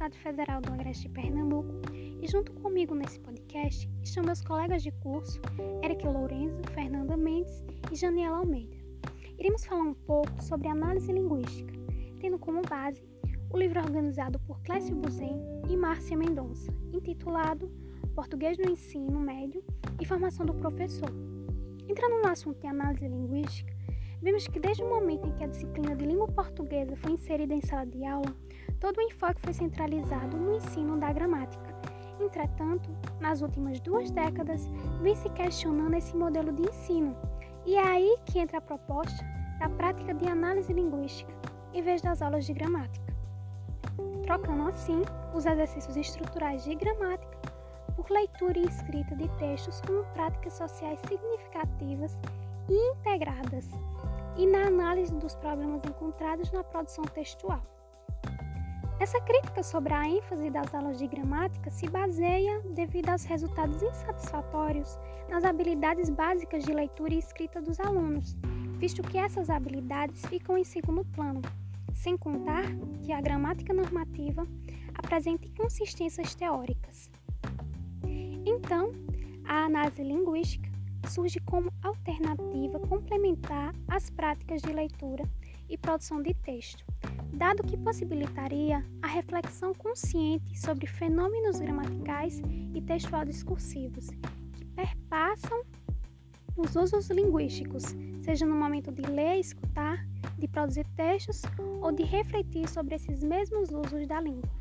Universidade Federal do Agreste de Pernambuco e junto comigo nesse podcast estão meus colegas de curso, Eric Lourenço, Fernanda Mendes e Janiela Almeida. Iremos falar um pouco sobre análise linguística, tendo como base o livro organizado por Clécio Buzem e Márcia Mendonça, intitulado Português no Ensino Médio e Formação do Professor. Entrando no assunto de análise linguística, vimos que desde o momento em que a disciplina de língua portuguesa foi inserida em sala de aula, todo o enfoque foi centralizado no ensino da gramática. Entretanto, nas últimas duas décadas, vem se questionando esse modelo de ensino, e é aí que entra a proposta da prática de análise linguística, em vez das aulas de gramática, trocando assim os exercícios estruturais de gramática por leitura e escrita de textos como práticas sociais significativas e integradas, e na análise dos problemas encontrados na produção textual. Essa crítica sobre a ênfase das aulas de gramática se baseia devido aos resultados insatisfatórios nas habilidades básicas de leitura e escrita dos alunos, visto que essas habilidades ficam em segundo plano, sem contar que a gramática normativa apresenta inconsistências teóricas. Então, a análise linguística surge como alternativa complementar às práticas de leitura e produção de texto, dado que possibilitaria a reflexão consciente sobre fenômenos gramaticais e textual discursivos que perpassam os usos linguísticos, seja no momento de ler, escutar, de produzir textos ou de refletir sobre esses mesmos usos da língua.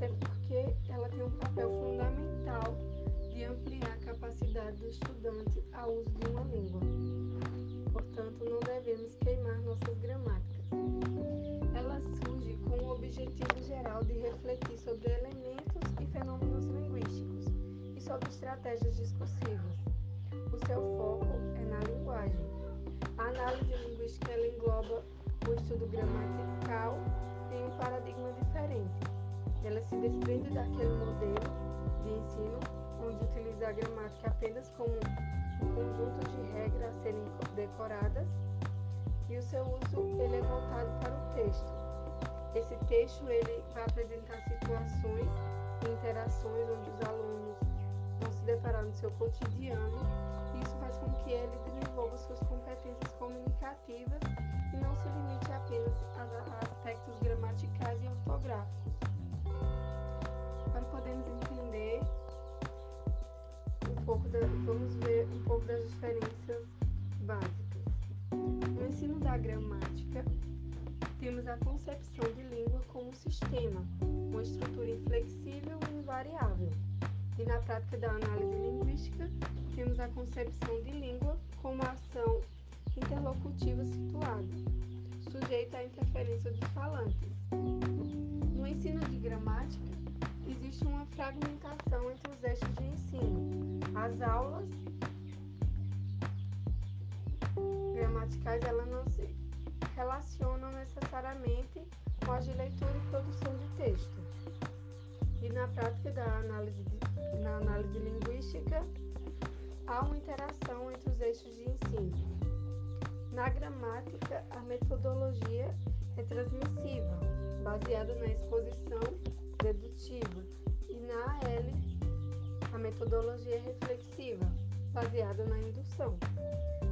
Até porque ela tem um papel fundamental de ampliar a capacidade do estudante ao uso de uma língua. Portanto, não devemos queimar nossas gramáticas. Ela surge com o objetivo geral de refletir sobre elementos e fenômenos linguísticos e sobre estratégias discursivas. O seu foco é na linguagem. A análise linguística engloba o estudo gramatical em um paradigma diferente ela se desprende daquele modelo de ensino onde utiliza a gramática apenas como um conjunto de regras a serem decoradas e o seu uso ele é voltado para o texto. Esse texto ele vai apresentar situações e interações onde os alunos vão se deparar no seu cotidiano com que ele desenvolva suas competências comunicativas e não se limite apenas a aspectos gramaticais e ortográficos para podermos entender um pouco da, vamos ver um pouco das diferenças básicas. No ensino da gramática, temos a concepção de língua como um sistema, uma estrutura inflexível e invariável. E na prática da análise linguística, concepção de língua como ação interlocutiva situada, sujeita à interferência dos falantes. No ensino de gramática, existe uma fragmentação entre os eixos de ensino. As aulas gramaticais elas não se relacionam necessariamente com as de leitura e produção de texto. E na prática da análise, na análise linguística, há uma interação entre os eixos de ensino. Na gramática, a metodologia é transmissiva, baseada na exposição dedutiva, e na AL, a metodologia é reflexiva, baseada na indução.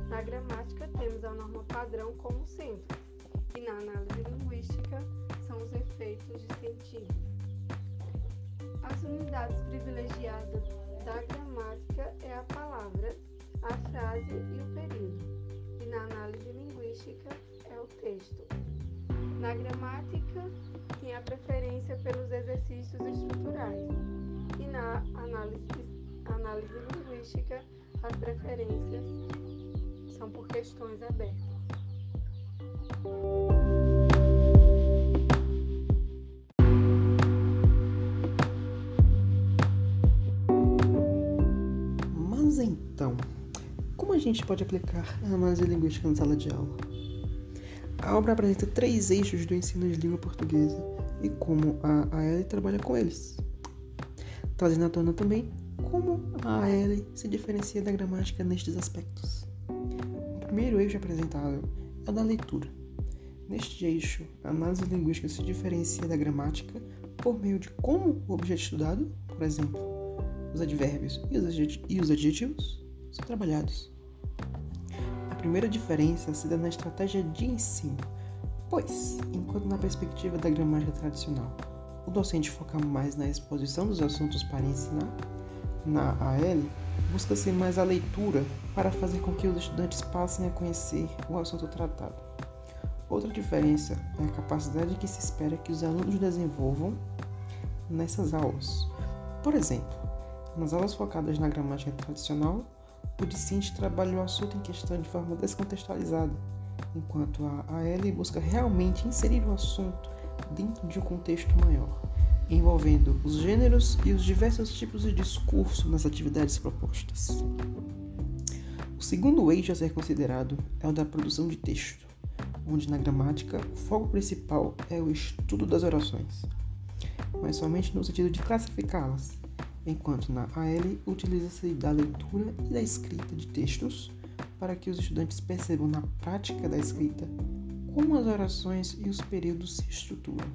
Na gramática, temos a norma padrão como centro, e na análise linguística, são os efeitos de sentido. As unidades privilegiadas da gramática é a palavra, a frase e o período, e na análise linguística é o texto. Na gramática, tem a preferência pelos exercícios estruturais e na análise, análise linguística, as preferências são por questões abertas. A gente pode aplicar a análise linguística na sala de aula? A obra apresenta três eixos do ensino de língua portuguesa, e como a AL trabalha com eles. Trazendo à tona também como a AL se diferencia da gramática nestes aspectos. O primeiro eixo apresentado é o da leitura. Neste eixo, a análise linguística se diferencia da gramática por meio de como o objeto estudado, por exemplo, os advérbios e os adjetivos, são trabalhados. Primeira diferença se dá na estratégia de ensino, pois, enquanto na perspectiva da gramática tradicional, o docente foca mais na exposição dos assuntos para ensinar, na AL, busca-se mais a leitura para fazer com que os estudantes passem a conhecer o assunto tratado. Outra diferença é a capacidade que se espera que os alunos desenvolvam nessas aulas. Por exemplo, nas aulas focadas na gramática tradicional, o discente trabalha o assunto em questão de forma descontextualizada, enquanto a AL busca realmente inserir o assunto dentro de um contexto maior, envolvendo os gêneros e os diversos tipos de discurso nas atividades propostas. O segundo eixo a ser considerado é o da produção de texto, onde na gramática o foco principal é o estudo das orações, mas somente no sentido de classificá-las, enquanto na AL utiliza-se da leitura e da escrita de textos para que os estudantes percebam na prática da escrita como as orações e os períodos se estruturam,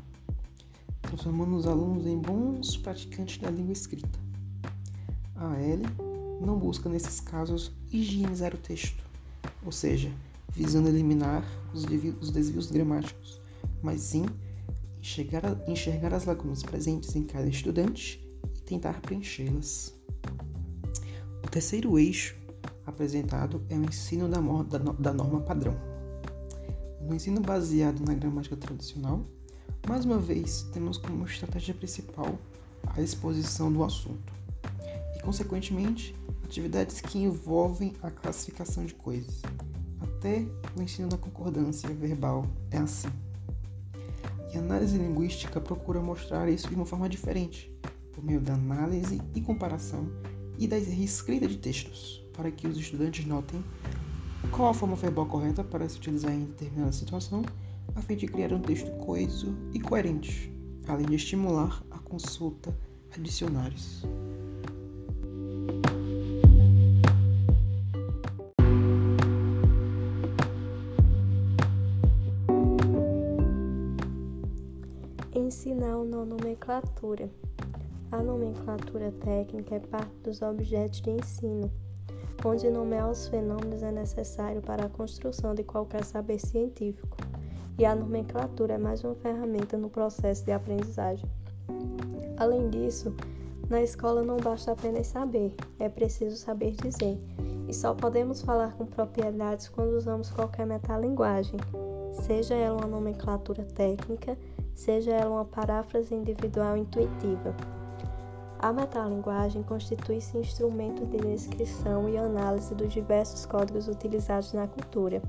transformando os alunos em bons praticantes da língua escrita. A AL não busca, nesses casos, higienizar o texto, ou seja, visando eliminar os desvios gramáticos, mas sim enxergar, enxergar as lacunas presentes em cada estudante tentar preenchê-las. O terceiro eixo apresentado é o ensino da, da, norma padrão. No ensino baseado na gramática tradicional, mais uma vez temos como estratégia principal a exposição do assunto e, consequentemente, atividades que envolvem a classificação de coisas. Até o ensino da concordância verbal é assim. E a análise linguística procura mostrar isso de uma forma diferente, por meio da análise e comparação e da reescrita de textos, para que os estudantes notem qual a forma verbal correta para se utilizar em determinada situação, a fim de criar um texto coeso e coerente, além de estimular a consulta a dicionários. Ensinar uma nomenclatura. A nomenclatura técnica é parte dos objetos de ensino, onde nomear os fenômenos é necessário para a construção de qualquer saber científico, e a nomenclatura é mais uma ferramenta no processo de aprendizagem. Além disso, na escola não basta apenas saber, é preciso saber dizer, e só podemos falar com propriedades quando usamos qualquer metalinguagem, seja ela uma nomenclatura técnica, seja ela uma paráfrase individual intuitiva. A metalinguagem constitui-se instrumento de descrição e análise dos diversos códigos utilizados na cultura.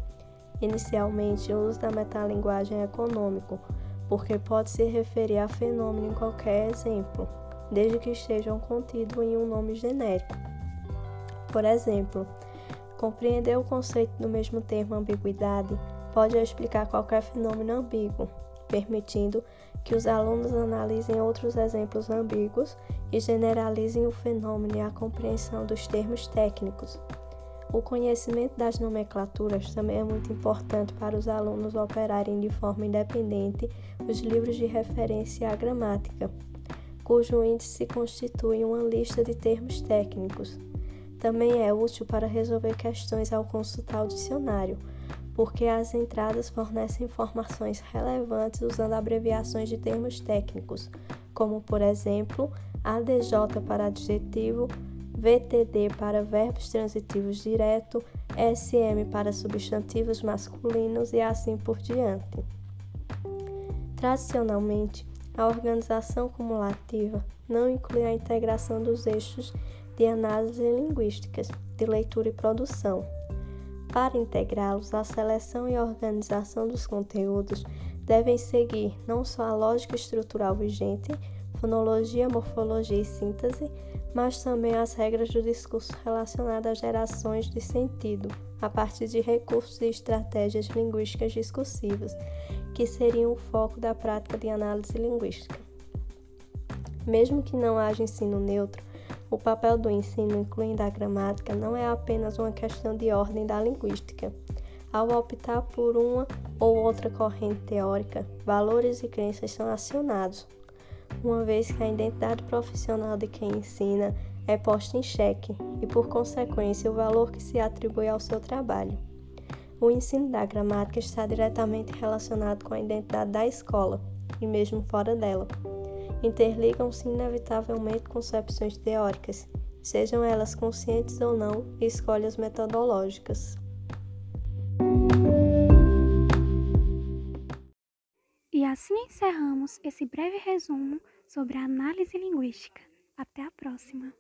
Inicialmente, o uso da metalinguagem é econômico, porque pode se referir a fenômeno em qualquer exemplo, desde que estejam contidos em um nome genérico. Por exemplo, compreender o conceito do mesmo termo ambiguidade pode explicar qualquer fenômeno ambíguo, permitindo que os alunos analisem outros exemplos ambíguos e generalizem o fenômeno e a compreensão dos termos técnicos. O conhecimento das nomenclaturas também é muito importante para os alunos operarem de forma independente os livros de referência à gramática, cujo índice constitui uma lista de termos técnicos. Também é útil para resolver questões ao consultar o dicionário porque as entradas fornecem informações relevantes usando abreviações de termos técnicos, como por exemplo ADJ para adjetivo, VTD para verbos transitivos direto, SM para substantivos masculinos e assim por diante. Tradicionalmente, a organização cumulativa não inclui a integração dos eixos de análise linguísticas, de leitura e produção, para integrá-los, a seleção e organização dos conteúdos devem seguir não só a lógica estrutural vigente, fonologia, morfologia e síntese, mas também as regras do discurso relacionadas às gerações de sentido, a partir de recursos e estratégias linguísticas discursivas, que seriam o foco da prática de análise linguística. Mesmo que não haja ensino neutro, o papel do ensino, incluindo a gramática, não é apenas uma questão de ordem da linguística. Ao optar por uma ou outra corrente teórica, valores e crenças são acionados, uma vez que a identidade profissional de quem ensina é posta em xeque e, por consequência, o valor que se atribui ao seu trabalho. O ensino da gramática está diretamente relacionado com a identidade da escola e mesmo fora dela interligam-se inevitavelmente concepções teóricas, sejam elas conscientes ou não, e escolhas metodológicas. E assim encerramos esse breve resumo sobre a análise linguística. Até a próxima!